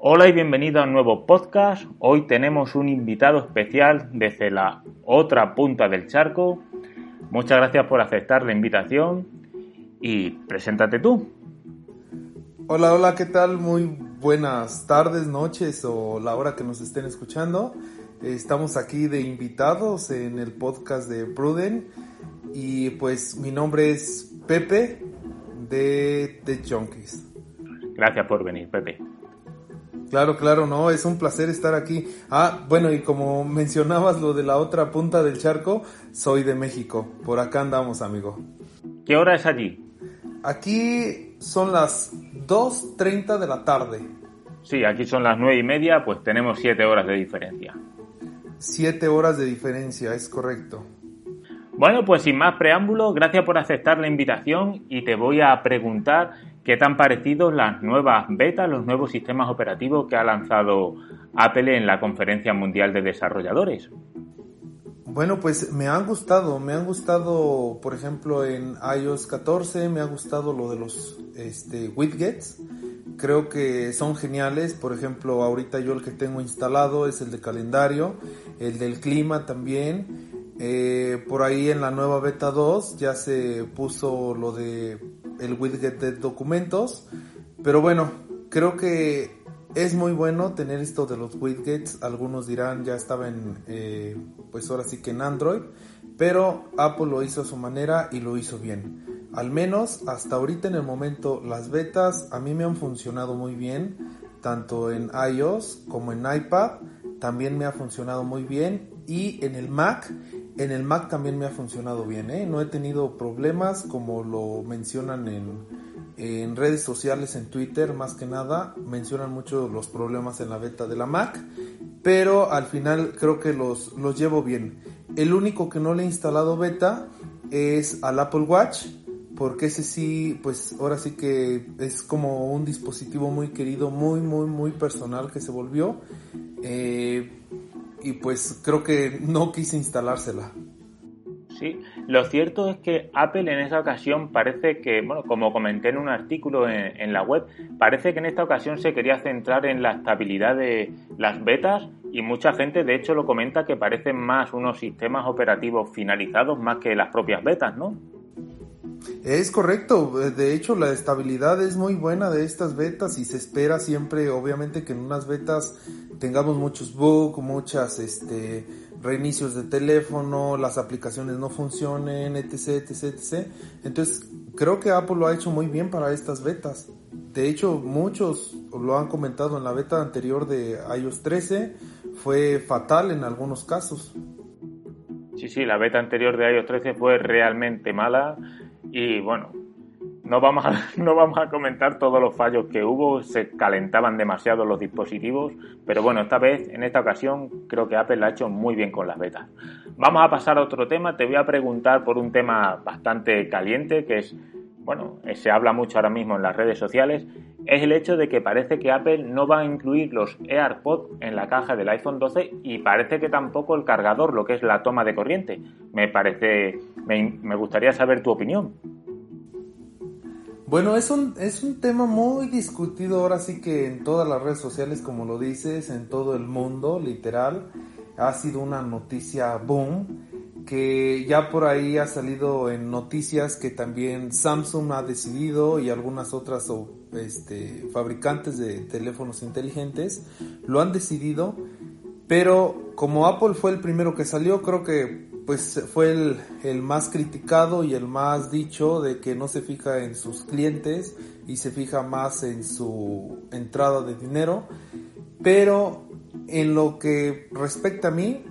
Hola y bienvenido a un nuevo podcast. Hoy tenemos un invitado especial desde la otra punta del charco. Muchas gracias por aceptar la invitación y preséntate tú. Hola, hola, ¿qué tal? Muy buenas tardes, noches o la hora que nos estén escuchando. Estamos aquí de invitados en el podcast de Pruden y pues mi nombre es Pepe de The Junkies. Gracias por venir, Pepe. Claro, claro, no, es un placer estar aquí. Ah, bueno, y como mencionabas lo de la otra punta del charco, soy de México. Por acá andamos, amigo. ¿Qué hora es allí? Aquí son las 2.30 de la tarde. Sí, aquí son las nueve y media, pues tenemos siete horas de diferencia. Siete horas de diferencia, es correcto. Bueno, pues sin más preámbulo, gracias por aceptar la invitación y te voy a preguntar qué tan parecidos las nuevas betas, los nuevos sistemas operativos que ha lanzado Apple en la Conferencia Mundial de Desarrolladores. Bueno, pues me han gustado, me han gustado, por ejemplo, en iOS 14, me ha gustado lo de los este, widgets. Creo que son geniales, por ejemplo, ahorita yo el que tengo instalado es el de calendario, el del clima también, eh, por ahí en la nueva beta 2 ya se puso lo de el widget de documentos. Pero bueno, creo que es muy bueno tener esto de los widgets. Algunos dirán ya estaba en, eh, pues ahora sí que en Android. Pero Apple lo hizo a su manera y lo hizo bien. Al menos hasta ahorita en el momento las betas a mí me han funcionado muy bien. Tanto en iOS como en iPad. También me ha funcionado muy bien. Y en el Mac en el Mac también me ha funcionado bien, ¿eh? no he tenido problemas como lo mencionan en, redes sociales, en Twitter más que nada, mencionan mucho los problemas en la beta de la Mac, pero al final creo que los, los llevo bien. El único que no le he instalado beta es al Apple Watch, porque ese sí, pues ahora sí que es como un dispositivo muy querido, muy, muy, muy personal que se volvió. Eh, y pues creo que no quise instalársela. Sí, lo cierto es que Apple en esa ocasión parece que, bueno, como comenté en un artículo en, la web, parece que en esta ocasión se quería centrar en la estabilidad de las betas y mucha gente de hecho lo comenta que parecen más unos sistemas operativos finalizados más que las propias betas, ¿no? Es correcto, de hecho la estabilidad es muy buena de estas betas y se espera siempre, obviamente que en unas betas tengamos muchos bugs, muchas este, reinicios de teléfono, las aplicaciones no funcionen, etc, etc, etc. Entonces creo que Apple lo ha hecho muy bien para estas betas. De hecho muchos lo han comentado en la beta anterior de iOS 13, fue fatal en algunos casos. Sí, sí, la beta anterior de iOS 13 fue realmente mala y bueno, no vamos, a, no vamos a comentar todos los fallos que hubo, se calentaban demasiado los dispositivos, pero bueno, esta vez, en esta ocasión, creo que Apple lo ha hecho muy bien con las betas. Vamos a pasar a otro tema, te voy a preguntar por un tema bastante caliente, que es, bueno, se habla mucho ahora mismo en las redes sociales, es el hecho de que parece que Apple no va a incluir los AirPods en la caja del iPhone 12 y parece que tampoco el cargador, lo que es la toma de corriente. Me parece, me, gustaría saber tu opinión. Bueno, es un, es un tema muy discutido ahora sí que en todas las redes sociales, como lo dices, en todo el mundo, literal. Ha sido una noticia boom que ya por ahí ha salido en noticias que también Samsung ha decidido y algunas otras este, fabricantes de teléfonos inteligentes lo han decidido, pero como Apple fue el primero que salió, creo que pues fue el, el más criticado y el más dicho de que no se fija en sus clientes y se fija más en su entrada de dinero, pero en lo que respecta a mí,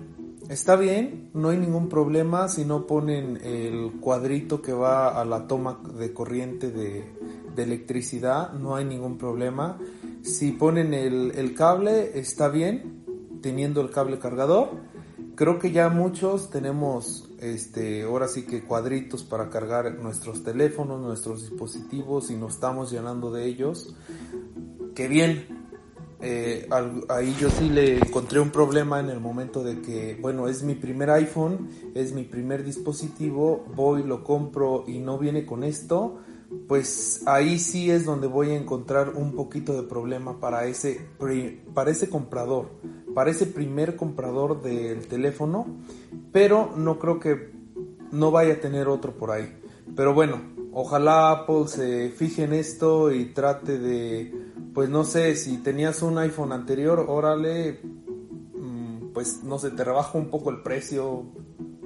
Está bien, no hay ningún problema si no ponen el cuadrito que va a la toma de corriente de, electricidad, no hay ningún problema. Si ponen el, cable, está bien, teniendo el cable cargador. Creo que ya muchos tenemos, este, ahora sí que cuadritos para cargar nuestros teléfonos, nuestros dispositivos y nos estamos llenando de ellos. Qué bien, eh, ahí yo sí le encontré un problema en el momento de que, bueno, es mi primer iPhone, es mi primer dispositivo, voy, lo compro y no viene con esto, pues ahí sí es donde voy a encontrar un poquito de problema para ese, para ese comprador, para ese primer comprador del teléfono, pero no creo que no vaya a tener otro por ahí. Pero bueno, ojalá Apple se fije en esto y trate de, pues no sé, si tenías un iPhone anterior, órale, mm, pues no sé, te rebajo un poco el precio,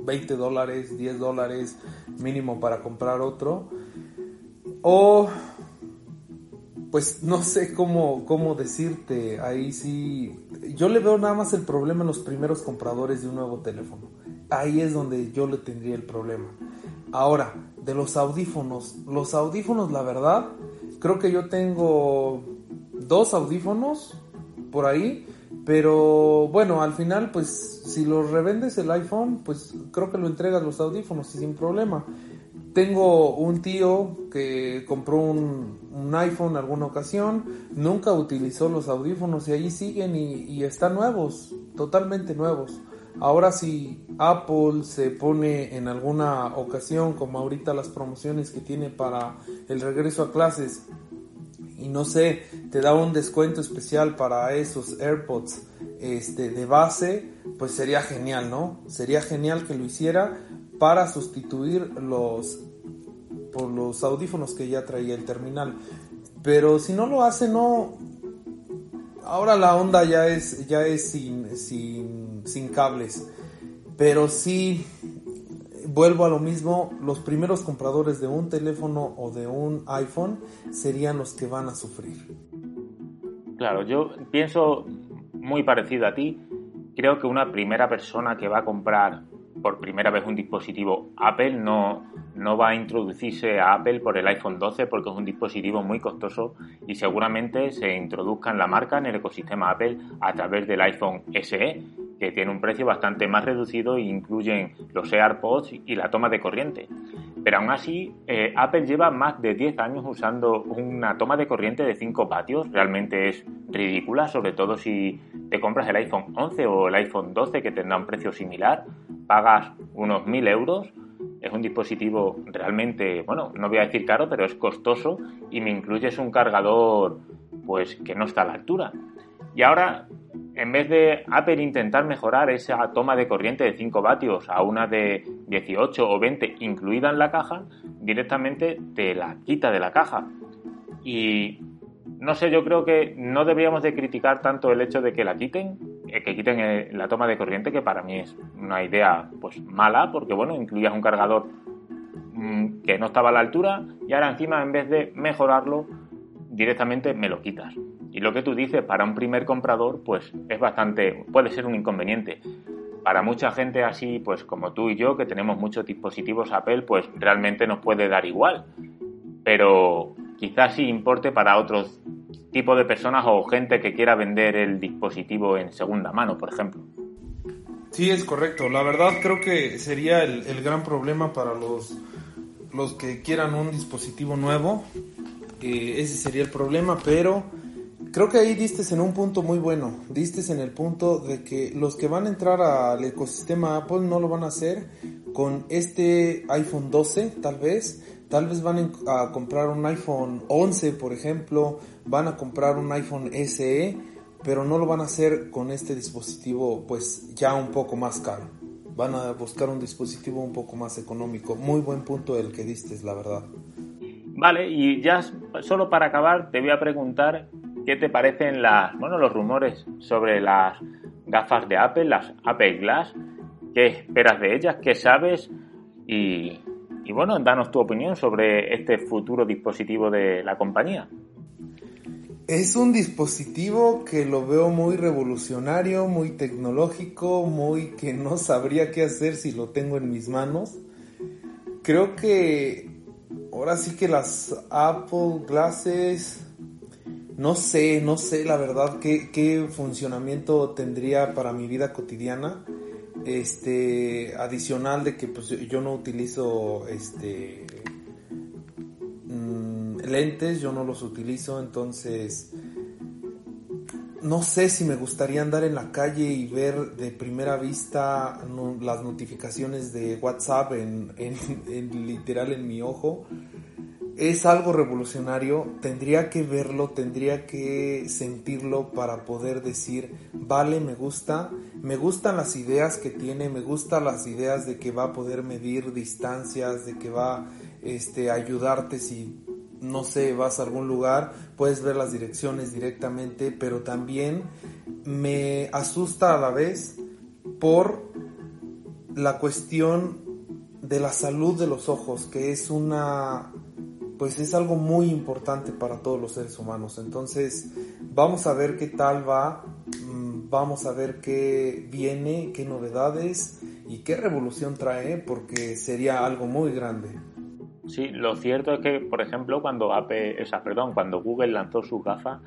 20 dólares, 10 dólares mínimo para comprar otro. O pues no sé cómo, cómo decirte, ahí sí, yo le veo nada más el problema en los primeros compradores de un nuevo teléfono. Ahí es donde yo le tendría el problema. Ahora, de los audífonos, los audífonos, la verdad, creo que yo tengo dos audífonos por ahí, pero bueno, al final, pues si los revendes el iPhone, pues creo que lo entregas los audífonos y sin problema. Tengo un tío que compró un, un iPhone alguna ocasión, nunca utilizó los audífonos y ahí siguen y, y están nuevos, totalmente nuevos. Ahora si Apple se pone en alguna ocasión, como ahorita las promociones que tiene para el regreso a clases, y no sé, te da un descuento especial para esos AirPods este, de base, pues sería genial, ¿no? Sería genial que lo hiciera para sustituir los por los audífonos que ya traía el terminal. Pero si no lo hace, no. Ahora la onda ya es, ya es sin, sin, sin cables. Pero sí, vuelvo a lo mismo, los primeros compradores de un teléfono o de un iPhone serían los que van a sufrir. Claro, yo pienso muy parecido a ti. Creo que una primera persona que va a comprar por primera vez un dispositivo Apple no, no va a introducirse a Apple por el iPhone 12 porque es un dispositivo muy costoso y seguramente se introduzca en la marca, en el ecosistema Apple, a través del iPhone SE, que tiene un precio bastante más reducido e incluyen los AirPods y la toma de corriente. Pero aún así, eh, Apple lleva más de 10 años usando una toma de corriente de 5 vatios. Realmente es ridícula, sobre todo si te compras el iPhone 11 o el iPhone 12 que tendrá un precio similar. Pagas unos 1000 euros es un dispositivo realmente, bueno, no voy a decir caro, pero es costoso y me incluyes un cargador pues que no está a la altura. Y ahora, en vez de Apple intentar mejorar esa toma de corriente de 5 vatios a una de 18 o 20 incluida en la caja, directamente te la quita de la caja. Y no sé, yo creo que no deberíamos de criticar tanto el hecho de que la quiten, que quiten eh, la toma de corriente, que para mí es una idea pues mala, porque bueno, incluías un cargador mm, que no estaba a la altura y ahora encima en vez de mejorarlo, directamente me lo quitas. Y lo que tú dices, para un primer comprador, pues es bastante, puede ser un inconveniente. Para mucha gente así, pues como tú y yo, que tenemos muchos dispositivos Apple, pues realmente nos puede dar igual. Pero quizás sí importe para otros tipos de personas o gente que quiera vender el dispositivo en segunda mano, por ejemplo. Sí, es correcto. La verdad creo que sería el, gran problema para los, los que quieran un dispositivo nuevo. Eh, ese sería el problema, pero creo que ahí diste en un punto muy bueno. Diste en el punto de que los que van a entrar al ecosistema Apple no lo van a hacer con este iPhone 12, tal vez, Tal vez van a comprar un iPhone 11, por ejemplo, van a comprar un iPhone SE, pero no lo van a hacer con este dispositivo pues ya un poco más caro. Van a buscar un dispositivo un poco más económico. Muy buen punto el que diste, la verdad. Vale, y ya solo para acabar te voy a preguntar qué te parecen las, bueno, los rumores sobre las gafas de Apple, las Apple Glass. ¿Qué esperas de ellas? ¿Qué sabes? Y, y bueno, danos tu opinión sobre este futuro dispositivo de la compañía. Es un dispositivo que lo veo muy revolucionario, muy tecnológico, muy que no sabría qué hacer si lo tengo en mis manos. Creo que ahora sí que las Apple Glasses, no sé, no sé la verdad qué, qué funcionamiento tendría para mi vida cotidiana este adicional de que pues yo no utilizo este mm, lentes yo no los utilizo entonces no sé si me gustaría andar en la calle y ver de primera vista las notificaciones de WhatsApp en, en, literal en mi ojo. Es algo revolucionario, tendría que verlo, tendría que sentirlo para poder decir, vale, me gusta, me gustan las ideas que tiene, me gustan las ideas de que va a poder medir distancias, de que va este, ayudarte si, no sé, vas a algún lugar, puedes ver las direcciones directamente, pero también me asusta a la vez por la cuestión de la salud de los ojos, que es una pues es algo muy importante para todos los seres humanos. Entonces, vamos a ver qué tal va, vamos a ver qué viene, qué novedades y qué revolución trae, porque sería algo muy grande. Sí, lo cierto es que, por ejemplo, cuando Apple, perdón, cuando Google lanzó su gafa,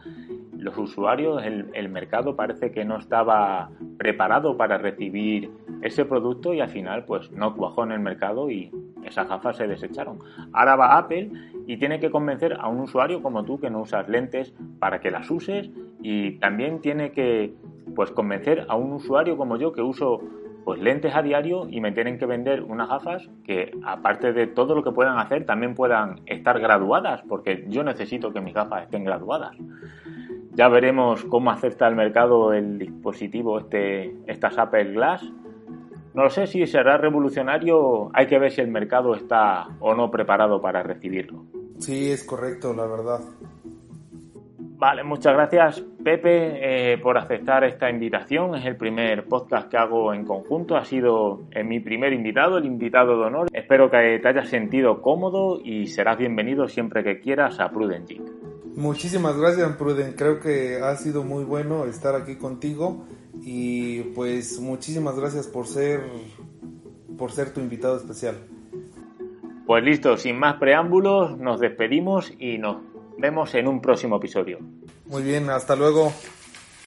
los usuarios, el, el, mercado parece que no estaba preparado para recibir ese producto y al final, pues no cuajó en el mercado y esas gafas se desecharon. Ahora va Apple y tiene que convencer a un usuario como tú que no usas lentes para que las uses y también tiene que pues convencer a un usuario como yo que uso pues lentes a diario y me tienen que vender unas gafas que aparte de todo lo que puedan hacer también puedan estar graduadas porque yo necesito que mis gafas estén graduadas. Ya veremos cómo acepta el mercado el dispositivo este estas Apple Glass no lo sé si será revolucionario, hay que ver si el mercado está o no preparado para recibirlo. Sí, es correcto, la verdad. Vale, muchas gracias Pepe eh, por aceptar esta invitación. Es el primer podcast que hago en conjunto. Ha sido eh, mi primer invitado, el invitado de honor. Espero que te hayas sentido cómodo y serás bienvenido siempre que quieras a Prudent Geek. Muchísimas gracias Prudent. Creo que ha sido muy bueno estar aquí contigo y pues muchísimas gracias por ser por ser tu invitado especial. Pues listo, sin más preámbulos, nos despedimos y nos vemos en un próximo episodio. Muy bien, hasta luego.